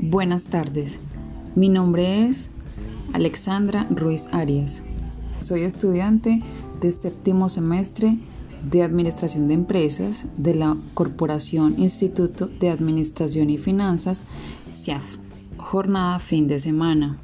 Buenas tardes, mi nombre es Alexandra Ruiz Arias. Soy estudiante de séptimo semestre de Administración de Empresas de la Corporación Instituto de Administración y Finanzas, CIAF. Jornada fin de semana.